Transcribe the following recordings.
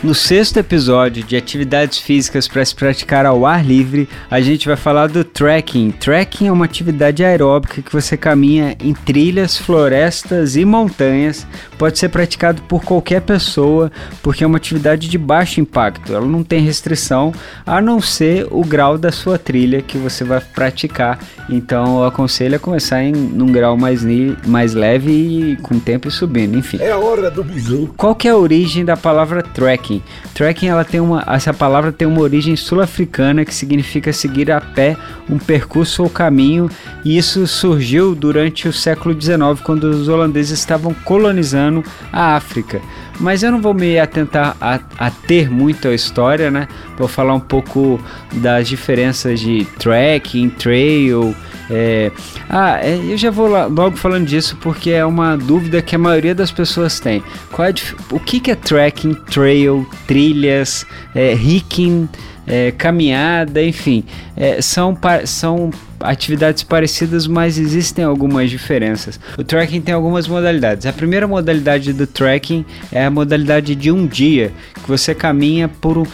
No sexto episódio de atividades físicas para se praticar ao ar livre, a gente vai falar do trekking. Trekking é uma atividade aeróbica que você caminha em trilhas, florestas e montanhas. Pode ser praticado por qualquer pessoa, porque é uma atividade de baixo impacto. Ela não tem restrição, a não ser o grau da sua trilha que você vai praticar. Então eu aconselho a começar em um grau mais, mais leve e com o tempo subindo, enfim. É a hora do bisu. Qual que é a origem da palavra trekking? Trekking. Trekking ela tem uma, essa palavra tem uma origem sul-africana que significa seguir a pé um percurso ou caminho, e isso surgiu durante o século XIX, quando os holandeses estavam colonizando a África. Mas eu não vou me atentar a, a ter muito a história, né? Vou falar um pouco das diferenças de trekking, trail, é, ah, é, eu já vou logo falando disso porque é uma dúvida que a maioria das pessoas tem. Qual é, o que, que é trekking, trail, trilhas, é, hiking, é, caminhada, enfim, é, são, são atividades parecidas, mas existem algumas diferenças. O trekking tem algumas modalidades. A primeira modalidade do trekking é a modalidade de um dia, que você caminha por um,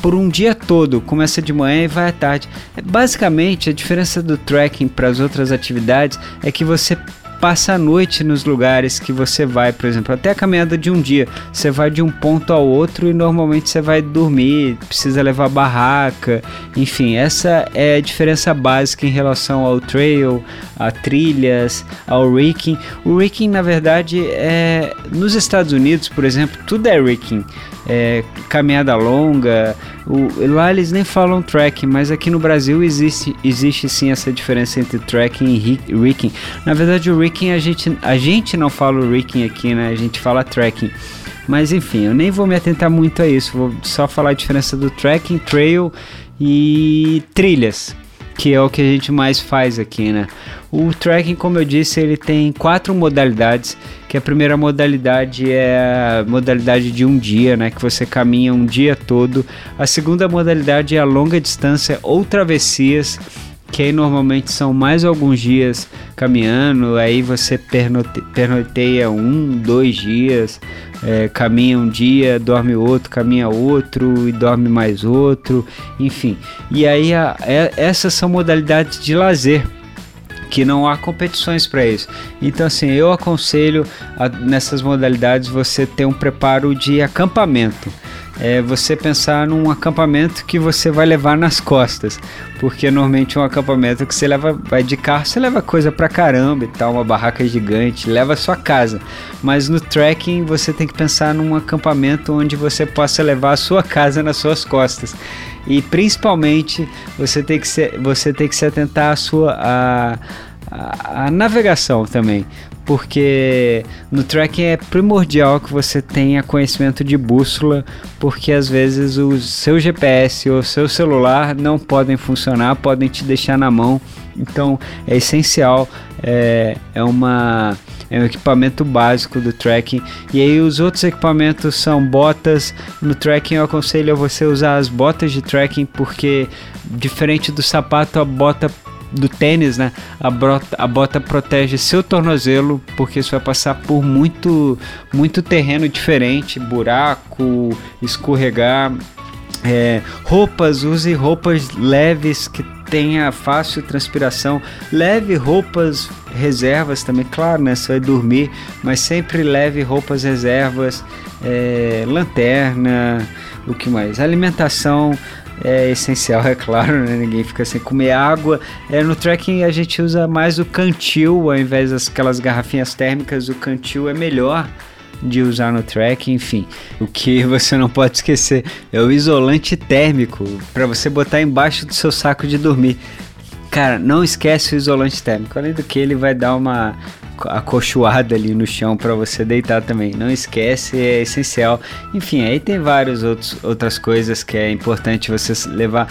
por um dia todo, começa de manhã e vai à tarde. Basicamente, a diferença do trekking para as outras atividades é que você passa a noite nos lugares que você vai, por exemplo, até a caminhada de um dia. Você vai de um ponto ao outro e normalmente você vai dormir, precisa levar barraca, enfim, essa é a diferença básica em relação ao trail, a trilhas, ao rigging. O rigging, na verdade, é nos Estados Unidos, por exemplo, tudo é rigging. É, caminhada longa, o, lá eles nem falam trekking, mas aqui no Brasil existe, existe sim essa diferença entre trekking e rigging. Na verdade, o rigging a gente, a gente não fala o rigging aqui, né? A gente fala trekking. Mas enfim, eu nem vou me atentar muito a isso, vou só falar a diferença do trekking, trail e trilhas que é o que a gente mais faz aqui, né? O trekking, como eu disse, ele tem quatro modalidades, que a primeira modalidade é a modalidade de um dia, né, que você caminha um dia todo. A segunda modalidade é a longa distância ou travessias, que aí normalmente são mais alguns dias caminhando, aí você pernote, pernoiteia um, dois dias, é, caminha um dia, dorme outro, caminha outro e dorme mais outro, enfim. E aí a, é, essas são modalidades de lazer que não há competições para isso. Então, assim, eu aconselho a, nessas modalidades você ter um preparo de acampamento é você pensar num acampamento que você vai levar nas costas, porque normalmente um acampamento que você leva vai de carro, você leva coisa pra caramba e tal, uma barraca gigante, leva a sua casa. Mas no trekking você tem que pensar num acampamento onde você possa levar a sua casa nas suas costas. E principalmente você tem que se, você tem que se atentar à sua a, a, navegação também, porque no trekking é primordial que você tenha conhecimento de bússola, porque às vezes o seu GPS ou seu celular não podem funcionar, podem te deixar na mão. Então é essencial, é, é, uma, é um equipamento básico do trekking. E aí os outros equipamentos são botas. No trekking eu aconselho a você usar as botas de trekking, porque diferente do sapato, a bota do tênis, né? A bota, a bota protege seu tornozelo, porque isso vai passar por muito, muito terreno diferente, buraco, escorregar. É, roupas, use roupas leves que tenha fácil transpiração. Leve roupas reservas também, claro, né? Você vai dormir, mas sempre leve roupas reservas, é, lanterna, o que mais? Alimentação é essencial, é claro, né? Ninguém fica sem comer água. É, no trekking a gente usa mais o cantil ao invés das garrafinhas térmicas. O cantil é melhor de usar no trekking, enfim. O que você não pode esquecer é o isolante térmico para você botar embaixo do seu saco de dormir. Cara, não esquece o isolante térmico. Além do que ele vai dar uma acolchoada ali no chão para você deitar também. Não esquece, é essencial. Enfim, aí tem várias outras coisas que é importante você levar.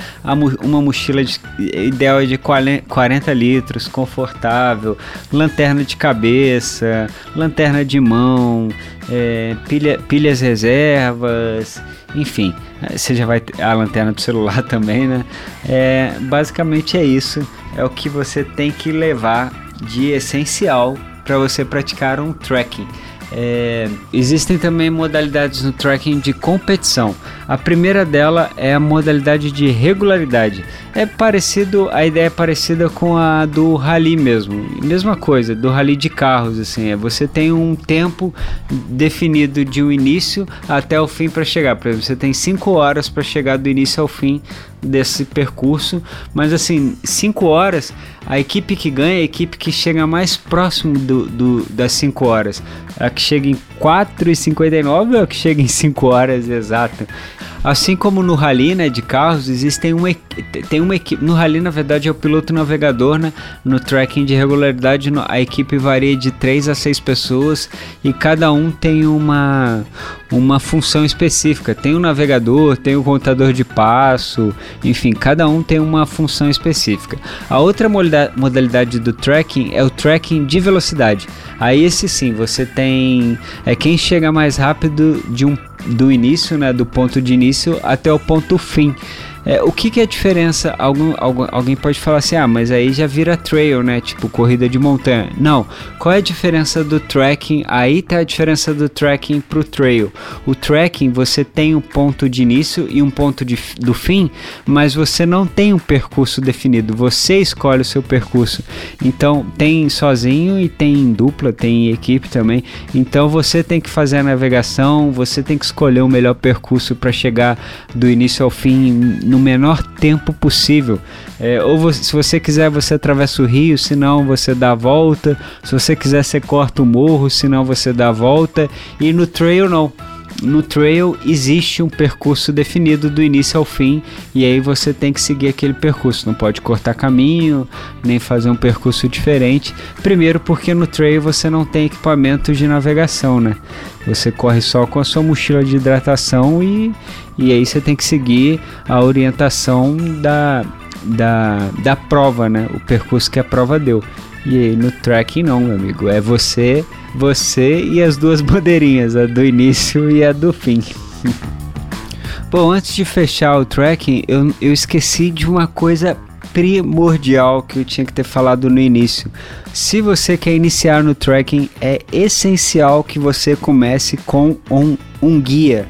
Uma mochila de, ideal é de 40 litros, confortável, lanterna de cabeça, lanterna de mão, é, pilha, pilhas reservas, enfim, você já vai a lanterna do celular também, né? É, basicamente é isso, é o que você tem que levar de essencial para você praticar um trekking. É, existem também modalidades no trekking de competição. A primeira dela é a modalidade de regularidade. É parecido, a ideia é parecida com a do rally mesmo. Mesma coisa, do rally de carros assim. É, você tem um tempo definido de um início até o fim para chegar. Por exemplo, você tem 5 horas para chegar do início ao fim desse percurso, mas assim, 5 horas, a equipe que ganha é a equipe que chega mais próximo do, do das 5 horas. A que chega em 4,59 ou a que chega em 5 horas exata. Assim como no rally, né, de carros, existem uma tem uma equipe, no rally na verdade é o piloto navegador, né? No tracking de regularidade a equipe varia de 3 a 6 pessoas e cada um tem uma uma função específica. Tem o navegador, tem o contador de passo, enfim, cada um tem uma função específica. A outra modalidade do tracking é o tracking de velocidade. Aí esse sim, você tem é quem chega mais rápido de um do início, né, do ponto de início até o ponto fim. É, o que, que é a diferença? Algum, algum, alguém pode falar assim, ah, mas aí já vira trail, né? Tipo corrida de montanha. Não. Qual é a diferença do trekking? Aí tá a diferença do trekking pro trail. O trekking você tem um ponto de início e um ponto de, do fim, mas você não tem um percurso definido. Você escolhe o seu percurso. Então tem sozinho e tem em dupla, tem em equipe também. Então você tem que fazer a navegação, você tem que escolher o melhor percurso para chegar do início ao fim no menor tempo possível. É, ou você, se você quiser, você atravessa o rio, se não, você dá a volta. Se você quiser, você corta o morro, se não, você dá a volta. E no trail, não. No trail existe um percurso definido do início ao fim e aí você tem que seguir aquele percurso. Não pode cortar caminho, nem fazer um percurso diferente. Primeiro, porque no trail você não tem equipamento de navegação, né? Você corre só com a sua mochila de hidratação e, e aí você tem que seguir a orientação da, da, da prova, né? O percurso que a prova deu. E aí no tracking não, meu amigo. É você, você e as duas bandeirinhas, a do início e a do fim. Bom, antes de fechar o tracking, eu, eu esqueci de uma coisa primordial que eu tinha que ter falado no início. Se você quer iniciar no tracking, é essencial que você comece com um, um guia.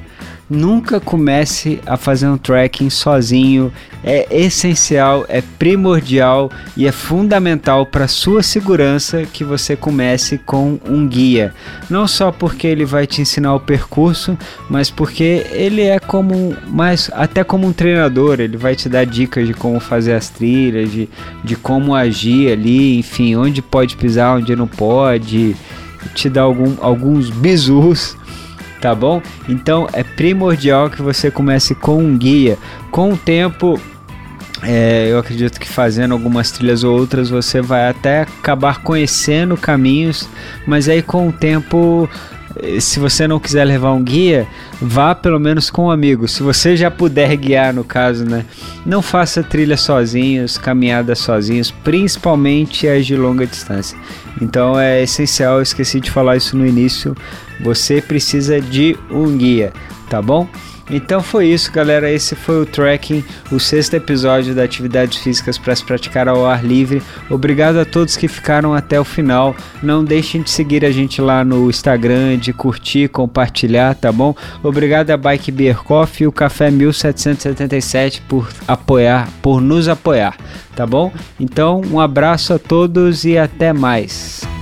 Nunca comece a fazer um tracking sozinho. É essencial, é primordial e é fundamental para sua segurança que você comece com um guia. Não só porque ele vai te ensinar o percurso, mas porque ele é como mais até como um treinador, ele vai te dar dicas de como fazer as trilhas, de, de como agir ali, enfim, onde pode pisar, onde não pode, te dar algum, alguns bisus tá bom? Então é primordial que você comece com um guia. Com o tempo, é, eu acredito que fazendo algumas trilhas ou outras você vai até acabar conhecendo caminhos, mas aí com o tempo se você não quiser levar um guia, vá pelo menos com um amigo. Se você já puder guiar, no caso, né? Não faça trilhas sozinhos, caminhadas sozinhos, principalmente as de longa distância. Então é essencial, esqueci de falar isso no início. Você precisa de um guia, tá bom? Então foi isso, galera. Esse foi o tracking, o sexto episódio da Atividades Físicas para se praticar ao ar livre. Obrigado a todos que ficaram até o final. Não deixem de seguir a gente lá no Instagram, de curtir, compartilhar, tá bom? Obrigado a Bike Beer Coffee e o Café 1777 por apoiar, por nos apoiar, tá bom? Então, um abraço a todos e até mais.